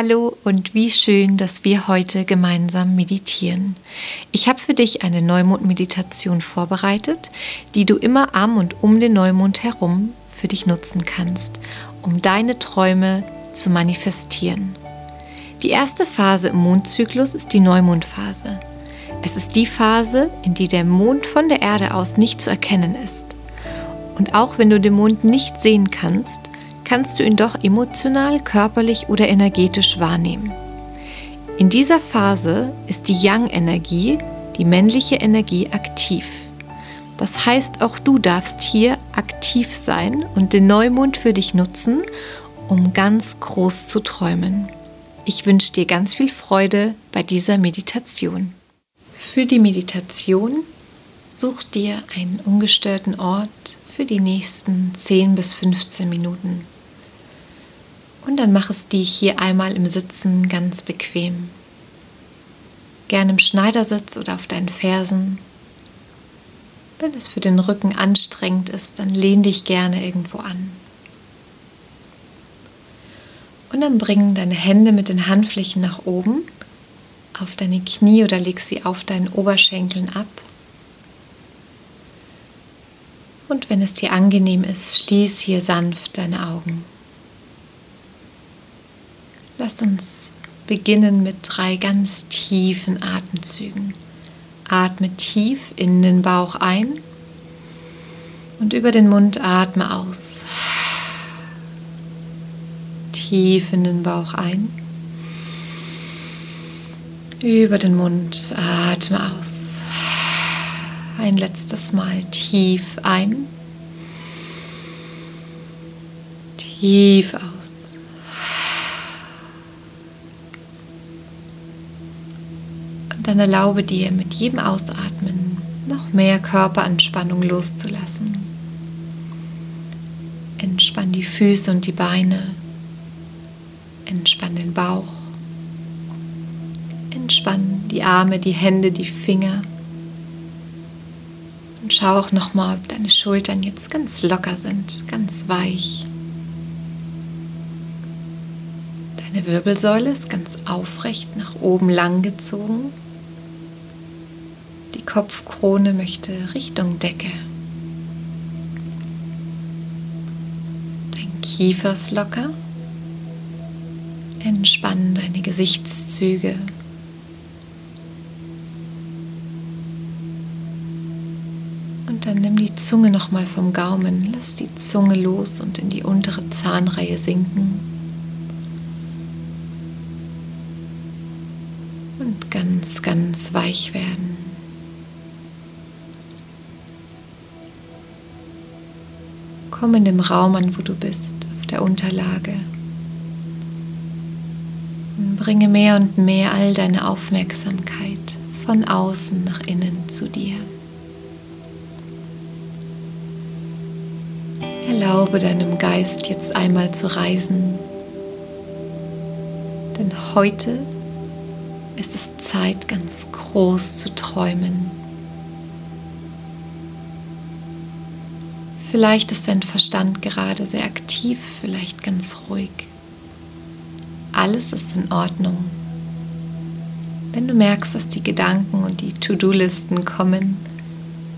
Hallo und wie schön, dass wir heute gemeinsam meditieren. Ich habe für dich eine Neumond-Meditation vorbereitet, die du immer am und um den Neumond herum für dich nutzen kannst, um deine Träume zu manifestieren. Die erste Phase im Mondzyklus ist die Neumondphase. Es ist die Phase, in die der Mond von der Erde aus nicht zu erkennen ist. Und auch wenn du den Mond nicht sehen kannst, kannst du ihn doch emotional, körperlich oder energetisch wahrnehmen. In dieser Phase ist die Yang-Energie, die männliche Energie, aktiv. Das heißt, auch du darfst hier aktiv sein und den Neumond für dich nutzen, um ganz groß zu träumen. Ich wünsche dir ganz viel Freude bei dieser Meditation. Für die Meditation such dir einen ungestörten Ort für die nächsten 10 bis 15 Minuten. Und dann mach es dir hier einmal im Sitzen ganz bequem. Gerne im Schneidersitz oder auf deinen Fersen. Wenn es für den Rücken anstrengend ist, dann lehn dich gerne irgendwo an. Und dann bring deine Hände mit den Handflächen nach oben auf deine Knie oder leg sie auf deinen Oberschenkeln ab. Und wenn es dir angenehm ist, schließ hier sanft deine Augen. Lass uns beginnen mit drei ganz tiefen Atemzügen. Atme tief in den Bauch ein und über den Mund atme aus. Tief in den Bauch ein. Über den Mund atme aus. Ein letztes Mal tief ein. Tief aus. Dann erlaube dir mit jedem Ausatmen noch mehr Körperanspannung loszulassen. Entspann die Füße und die Beine. Entspann den Bauch. Entspann die Arme, die Hände, die Finger. Und schau auch nochmal, ob deine Schultern jetzt ganz locker sind, ganz weich. Deine Wirbelsäule ist ganz aufrecht nach oben lang gezogen. Kopfkrone möchte Richtung Decke. Dein Kiefer ist locker. Entspann deine Gesichtszüge. Und dann nimm die Zunge nochmal vom Gaumen, lass die Zunge los und in die untere Zahnreihe sinken. Und ganz, ganz weich werden. Komm in dem Raum an, wo du bist, auf der Unterlage. Und bringe mehr und mehr all deine Aufmerksamkeit von außen nach innen zu dir. Erlaube deinem Geist jetzt einmal zu reisen, denn heute ist es Zeit, ganz groß zu träumen. Vielleicht ist dein Verstand gerade sehr aktiv, vielleicht ganz ruhig. Alles ist in Ordnung. Wenn du merkst, dass die Gedanken und die To-Do-Listen kommen,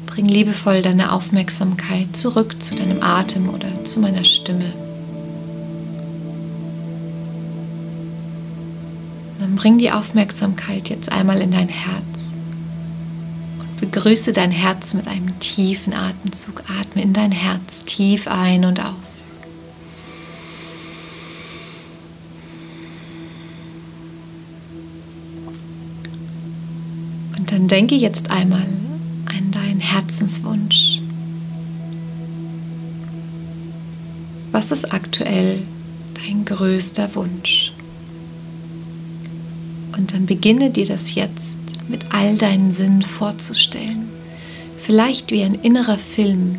bring liebevoll deine Aufmerksamkeit zurück zu deinem Atem oder zu meiner Stimme. Dann bring die Aufmerksamkeit jetzt einmal in dein Herz. Begrüße dein Herz mit einem tiefen Atemzug. Atme in dein Herz tief ein und aus. Und dann denke jetzt einmal an deinen Herzenswunsch. Was ist aktuell dein größter Wunsch? Und dann beginne dir das jetzt mit all deinen Sinnen vorzustellen. Vielleicht wie ein innerer Film,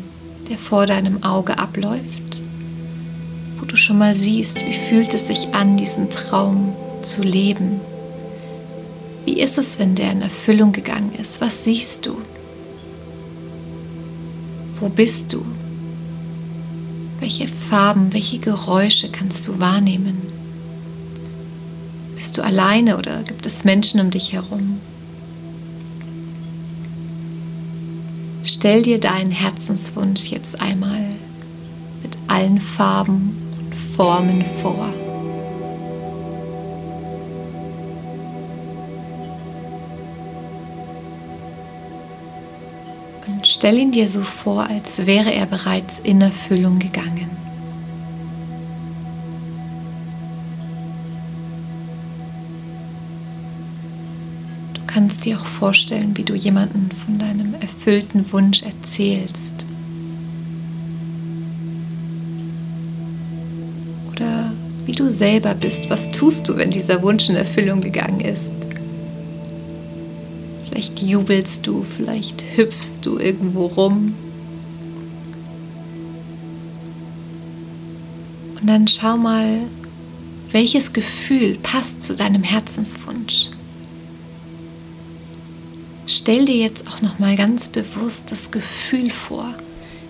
der vor deinem Auge abläuft, wo du schon mal siehst, wie fühlt es sich an, diesen Traum zu leben. Wie ist es, wenn der in Erfüllung gegangen ist? Was siehst du? Wo bist du? Welche Farben, welche Geräusche kannst du wahrnehmen? Bist du alleine oder gibt es Menschen um dich herum? Stell dir deinen Herzenswunsch jetzt einmal mit allen Farben und Formen vor. Und stell ihn dir so vor, als wäre er bereits in Erfüllung gegangen. Kannst dir auch vorstellen, wie du jemanden von deinem erfüllten Wunsch erzählst. Oder wie du selber bist. Was tust du, wenn dieser Wunsch in Erfüllung gegangen ist? Vielleicht jubelst du, vielleicht hüpfst du irgendwo rum. Und dann schau mal, welches Gefühl passt zu deinem Herzenswunsch. Stell dir jetzt auch noch mal ganz bewusst das Gefühl vor.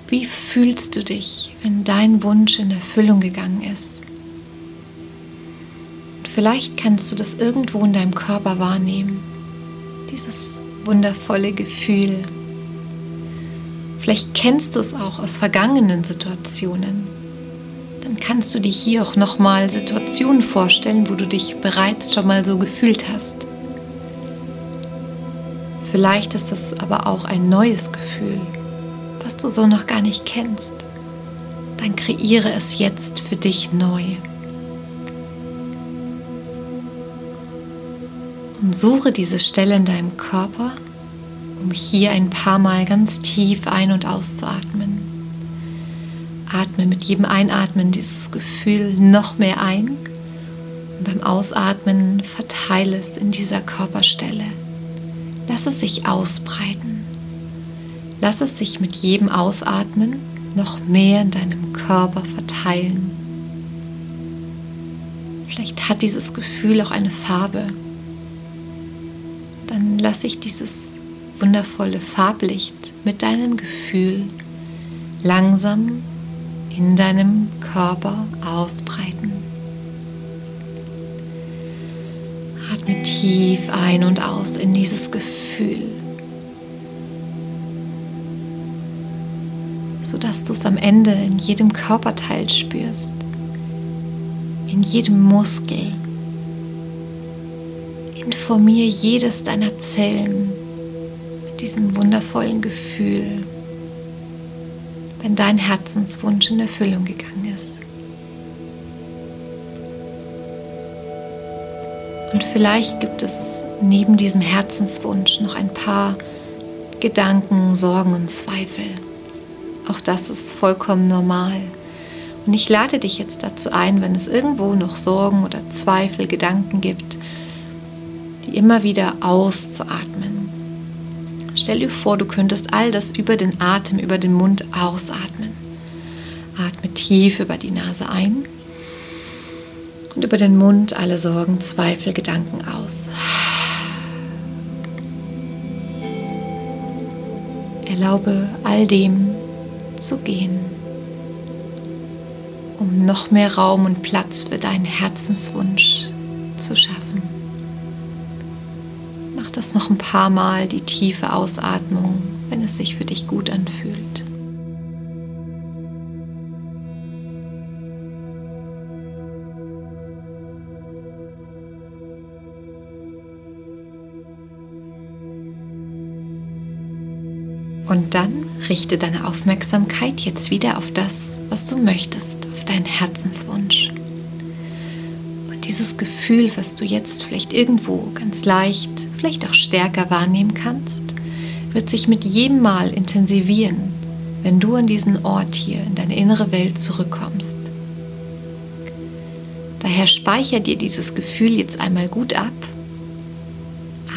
Wie fühlst du dich, wenn dein Wunsch in Erfüllung gegangen ist? Vielleicht kannst du das irgendwo in deinem Körper wahrnehmen. Dieses wundervolle Gefühl. Vielleicht kennst du es auch aus vergangenen Situationen. Dann kannst du dir hier auch nochmal Situationen vorstellen, wo du dich bereits schon mal so gefühlt hast. Vielleicht ist das aber auch ein neues Gefühl, was du so noch gar nicht kennst. Dann kreiere es jetzt für dich neu. Und suche diese Stelle in deinem Körper, um hier ein paar Mal ganz tief ein- und auszuatmen. Atme mit jedem Einatmen dieses Gefühl noch mehr ein und beim Ausatmen verteile es in dieser Körperstelle. Lass es sich ausbreiten. Lass es sich mit jedem Ausatmen noch mehr in deinem Körper verteilen. Vielleicht hat dieses Gefühl auch eine Farbe dann lasse ich dieses wundervolle Farblicht mit deinem Gefühl langsam in deinem Körper ausbreiten. Atme tief ein und aus in dieses Gefühl, sodass du es am Ende in jedem Körperteil spürst, in jedem Muskel, Informiere jedes deiner Zellen mit diesem wundervollen Gefühl, wenn dein Herzenswunsch in Erfüllung gegangen ist. Und vielleicht gibt es neben diesem Herzenswunsch noch ein paar Gedanken, Sorgen und Zweifel. Auch das ist vollkommen normal. Und ich lade dich jetzt dazu ein, wenn es irgendwo noch Sorgen oder Zweifel, Gedanken gibt, immer wieder auszuatmen. Stell dir vor, du könntest all das über den Atem, über den Mund ausatmen. Atme tief über die Nase ein und über den Mund alle Sorgen, Zweifel, Gedanken aus. Erlaube all dem zu gehen, um noch mehr Raum und Platz für deinen Herzenswunsch zu schaffen das noch ein paar Mal, die tiefe Ausatmung, wenn es sich für dich gut anfühlt. Und dann richte deine Aufmerksamkeit jetzt wieder auf das, was du möchtest, auf deinen Herzenswunsch dieses Gefühl, was du jetzt vielleicht irgendwo ganz leicht, vielleicht auch stärker wahrnehmen kannst, wird sich mit jedem Mal intensivieren, wenn du an diesen Ort hier in deine innere Welt zurückkommst. Daher speicher dir dieses Gefühl jetzt einmal gut ab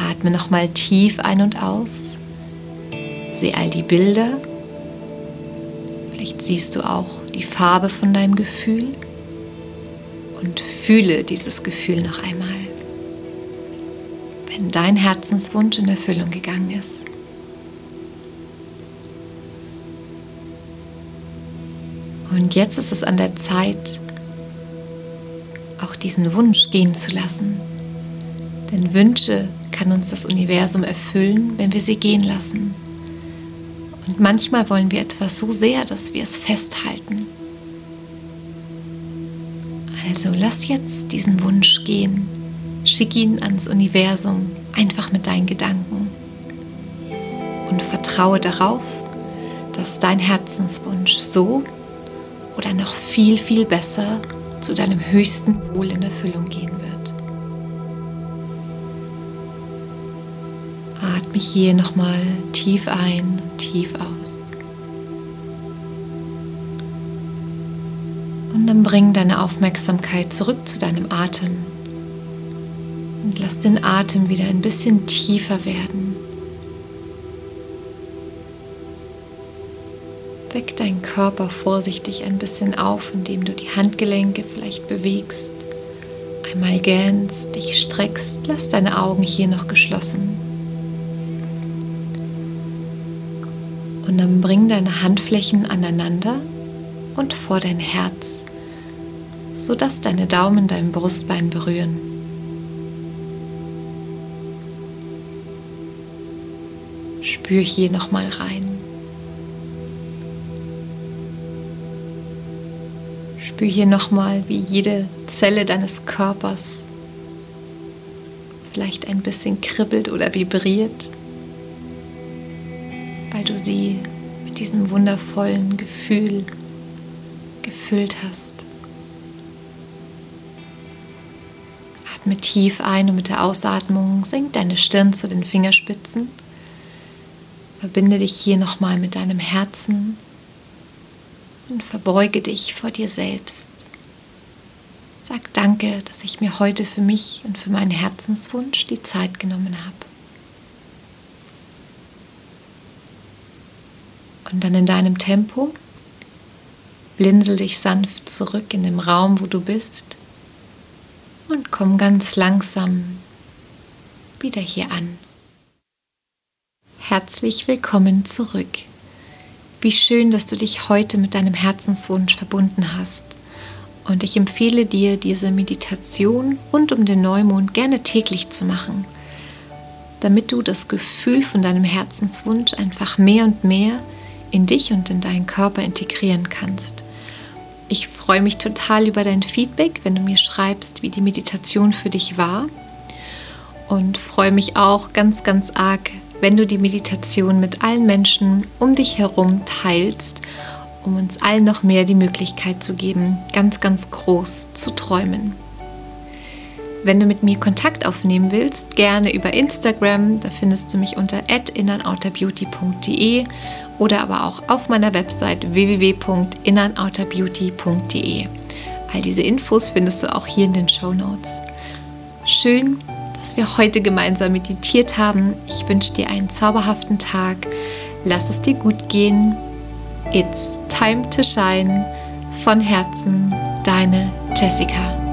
Atme nochmal tief ein und aus. Sieh all die Bilder. Vielleicht siehst du auch die Farbe von deinem Gefühl und fühle dieses Gefühl noch einmal, wenn dein Herzenswunsch in Erfüllung gegangen ist. Und jetzt ist es an der Zeit, auch diesen Wunsch gehen zu lassen. Denn Wünsche kann uns das Universum erfüllen, wenn wir sie gehen lassen. Und manchmal wollen wir etwas so sehr, dass wir es festhalten. Also lass jetzt diesen Wunsch gehen. Schick ihn ans Universum, einfach mit deinen Gedanken. Und vertraue darauf, dass dein Herzenswunsch so oder noch viel, viel besser zu deinem höchsten Wohl in Erfüllung gehen Atme hier nochmal tief ein, tief aus. Und dann bring deine Aufmerksamkeit zurück zu deinem Atem. Und lass den Atem wieder ein bisschen tiefer werden. Weck deinen Körper vorsichtig ein bisschen auf, indem du die Handgelenke vielleicht bewegst. Einmal gähnst, dich streckst, lass deine Augen hier noch geschlossen. Und dann bring deine Handflächen aneinander und vor dein Herz, sodass deine Daumen dein Brustbein berühren. Spür hier nochmal rein. Spür hier nochmal, wie jede Zelle deines Körpers vielleicht ein bisschen kribbelt oder vibriert, weil du sie mit diesem wundervollen Gefühl gefüllt hast. Atme tief ein und mit der Ausatmung senk deine Stirn zu den Fingerspitzen. Verbinde dich hier nochmal mit deinem Herzen und verbeuge dich vor dir selbst. Sag danke, dass ich mir heute für mich und für meinen Herzenswunsch die Zeit genommen habe. Und dann in deinem Tempo blinzel dich sanft zurück in dem Raum, wo du bist und komm ganz langsam wieder hier an. Herzlich willkommen zurück. Wie schön, dass du dich heute mit deinem Herzenswunsch verbunden hast. Und ich empfehle dir, diese Meditation rund um den Neumond gerne täglich zu machen, damit du das Gefühl von deinem Herzenswunsch einfach mehr und mehr in dich und in deinen Körper integrieren kannst. Ich freue mich total über dein Feedback, wenn du mir schreibst, wie die Meditation für dich war. Und freue mich auch ganz, ganz arg, wenn du die Meditation mit allen Menschen um dich herum teilst, um uns allen noch mehr die Möglichkeit zu geben, ganz, ganz groß zu träumen. Wenn du mit mir Kontakt aufnehmen willst, gerne über Instagram, da findest du mich unter innernouterbeauty.de oder aber auch auf meiner Website www.innernouterbeauty.de. All diese Infos findest du auch hier in den Show Notes. Schön, dass wir heute gemeinsam meditiert haben. Ich wünsche dir einen zauberhaften Tag. Lass es dir gut gehen. It's time to shine. Von Herzen, deine Jessica.